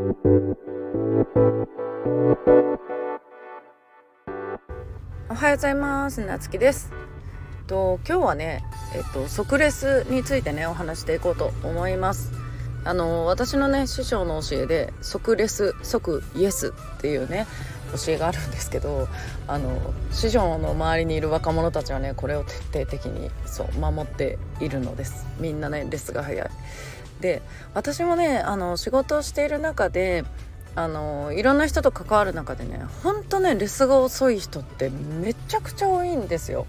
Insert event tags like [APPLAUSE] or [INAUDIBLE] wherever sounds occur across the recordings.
おはようございます。なつきです。と今日はねえっと即レスについてねお話していこうと思います。あの私のね師匠の教えで即レス即イエスっていうね教えがあるんですけどあの師匠の周りにいる若者たちはねこれを徹底的にそう守っているのです。みんなねレスが早い。で私もねあの仕事をしている中であのいろんな人と関わる中でねほんとねレスが遅い人ってめちゃくちゃ多いんですよ。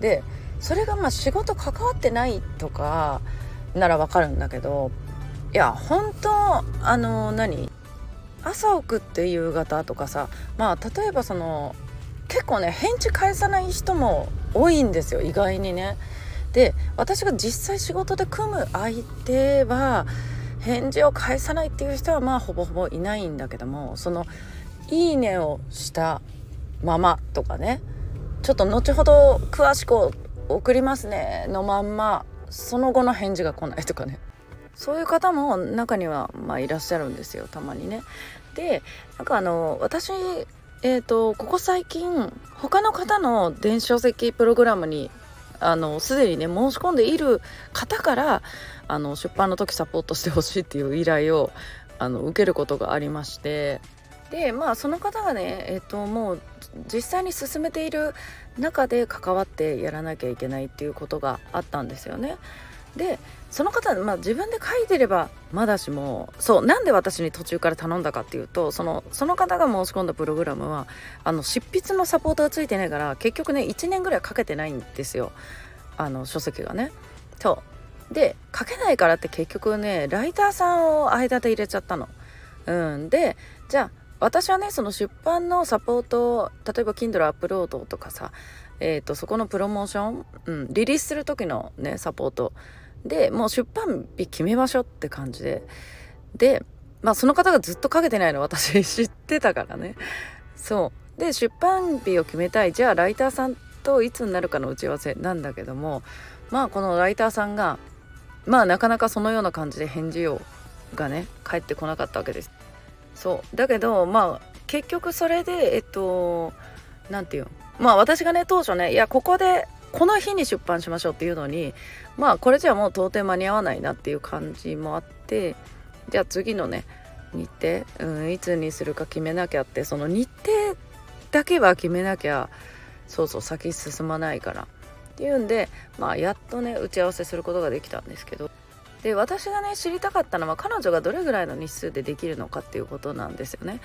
でそれがまあ仕事関わってないとかならわかるんだけどいや本当あの何朝送って夕方とかさまあ例えばその結構ね返事返さない人も多いんですよ意外にね。で私が実際仕事で組む相手は返事を返さないっていう人はまあほぼほぼいないんだけどもその「いいね」をしたままとかねちょっと後ほど詳しく送りますねのまんまその後の返事が来ないとかねそういう方も中にはまあいらっしゃるんですよたまにね。でなんかあの私えーと、ここ最近他の方の電子書籍プログラムにあのすでにね申し込んでいる方からあの出版の時サポートしてほしいっていう依頼をあの受けることがありましてでまあその方がねえっともう実際に進めている中で関わってやらなきゃいけないっていうことがあったんですよね。でその方、まあ、自分で書いてればまだしもそうなんで私に途中から頼んだかっていうとそのその方が申し込んだプログラムはあの執筆のサポートがついてないから結局ね1年ぐらいかけてないんですよあの書籍がね。そうで書けないからって結局ねライターさんを間で入れちゃったの。うん、でじゃあ私はねその出版のサポート例えば Kindle アップロードとかさ、えーと、そこのプロモーション、うん、リリースする時のねサポートでもう出版日決めましょうって感じで。でまあその方がずっとかけてないの私 [LAUGHS] 知ってたからね。そう。で出版日を決めたい。じゃあライターさんといつになるかの打ち合わせなんだけどもまあこのライターさんがまあなかなかそのような感じで返事をがね返ってこなかったわけです。そう。だけどまあ結局それでえっと何て言うまあ私がね当初ねいやここでこの日に出版しましょうっていうのにまあこれじゃもう到底間に合わないなっていう感じもあってじゃあ次のね日程、うん、いつにするか決めなきゃってその日程だけは決めなきゃそうそう先進まないからっていうんでまあやっとね打ち合わせすることができたんですけど。で私がね知りたかったのは彼女がどれぐらいの日数でできるのかっていうことなんですよね。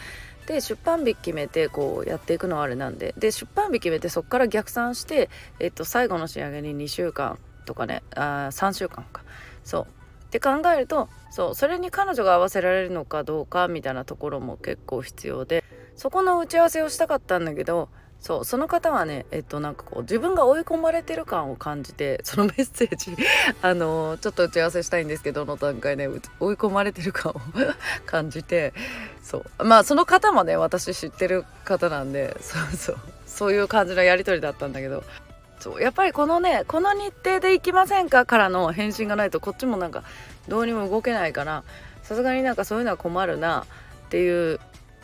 で出版日決めてこうやっていくのはあれなんで。で出版日決めてそこから逆算して、えっと、最後の仕上げに2週間とかねあ3週間か。そう。って考えるとそうそれに彼女が合わせられるのかどうかみたいなところも結構必要でそこの打ち合わせをしたかったんだけどそうその方はねえっとなんかこう自分が追い込まれてる感を感じて [LAUGHS] そのメッセージ [LAUGHS] あのちょっと打ち合わせしたいんですけどの段階で、ね、追い込まれてる感を [LAUGHS] 感じてそう。まあその方もね私知ってる方なんでそうそう。そういう感じのやり取りだったんだけど。そうやっぱりこのねこの日程で行きませんかからの返信がないとこっちもなんかどうにも動けないからさすがになんかそういうのは困るなっていう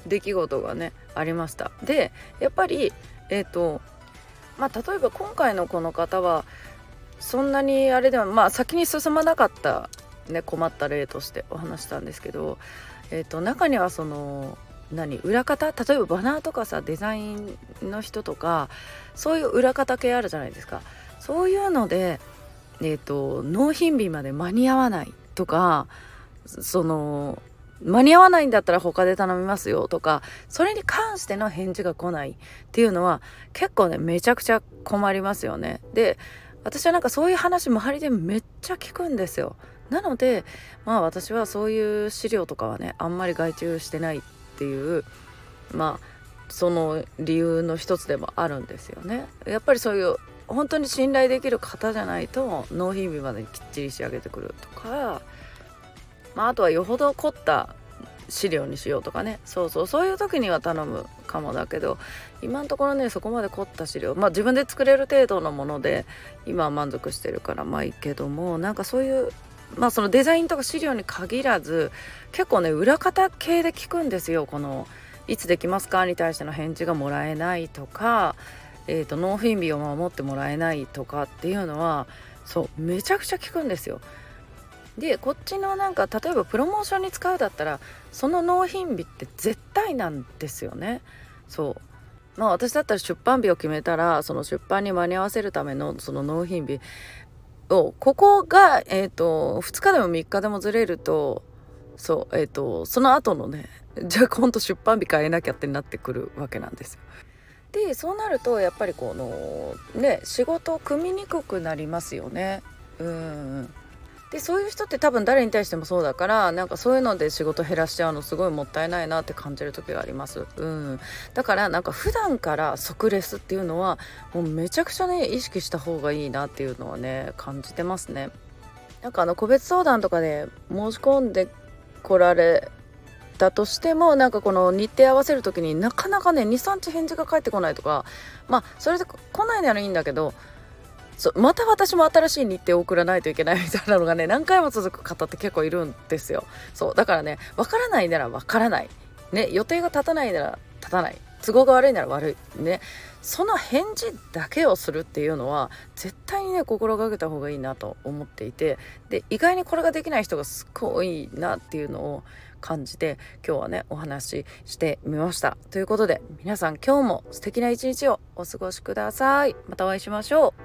出来事がねありました。でやっぱりえっ、ー、とまあ例えば今回のこの方はそんなにあれではまあ先に進まなかったね困った例としてお話したんですけど、えーと、中にはその何裏方？例えばバナーとかさデザインの人とかそういう裏方系あるじゃないですか。そういうので、えーと納品日まで間に合わないとかその間に合わないんだったら他で頼みますよとかそれに関しての返事が来ないっていうのは結構ねめちゃくちゃ困りますよね。で私はなんかそういう話周りでめっちゃ聞くんですよ。なのでまあ私はそういう資料とかはねあんまり外注してないっていうまあその理由の一つでもあるんですよね。やっぱりそういう本当に信頼できる方じゃないと納品日までにきっちり仕上げてくるとかまあ、あとはよほど凝った資料にしようとかねそうそうそういう時には頼むかもだけど今のところねそこまで凝った資料まあ自分で作れる程度のもので今は満足してるからまあいいけどもなんかそういうまあそのデザインとか資料に限らず結構ね裏方系で聞くんですよこの「いつできますか?」に対しての返事がもらえないとか、えーと、納品日を守ってもらえないとかっていうのはそうめちゃくちゃ聞くんですよ。でこっちのなんか例えばプロモーションに使うだったらその納品日って絶対なんですよね。そうまあ私だったら出版日を決めたらその出版に間に合わせるためのその納品日をここが、えーと、2日でも3日でもずれるとそうえっ、ー、とその後のねじゃあ今度出版日変えなきゃってなってくるわけなんですよ。でそうなるとやっぱりこのね仕事を組みにくくなりますよね。うんでそういう人って多分誰に対してもそうだからなんかそういうので仕事減らしちゃうのすごいもったいないなって感じる時があります。うん、だからなんか普段から即レスっていうのはもうめちゃくちゃね意識した方がいいなっていうのはね感じてますね。なんかあの個別相談とかで申し込んでこられたとしてもなんかこの日程合わせる時になかなかね23日返事が返ってこないとかまあそれで来ないならいいんだけどそまた私も新しい日程を送らないといけないみたいなのがね何回も続く方って結構いるんですよ。そうだからね分からないなら分からない。ね予定が立たないなら立たない。都合が悪いなら悪い。ねその返事だけをするっていうのは絶対にね心がけた方がいいなと思っていてで意外にこれができない人がすっごい多いなっていうのを感じて今日はねお話ししてみました。ということで皆さん今日も素敵な一日をお過ごしください。またお会いしましょう。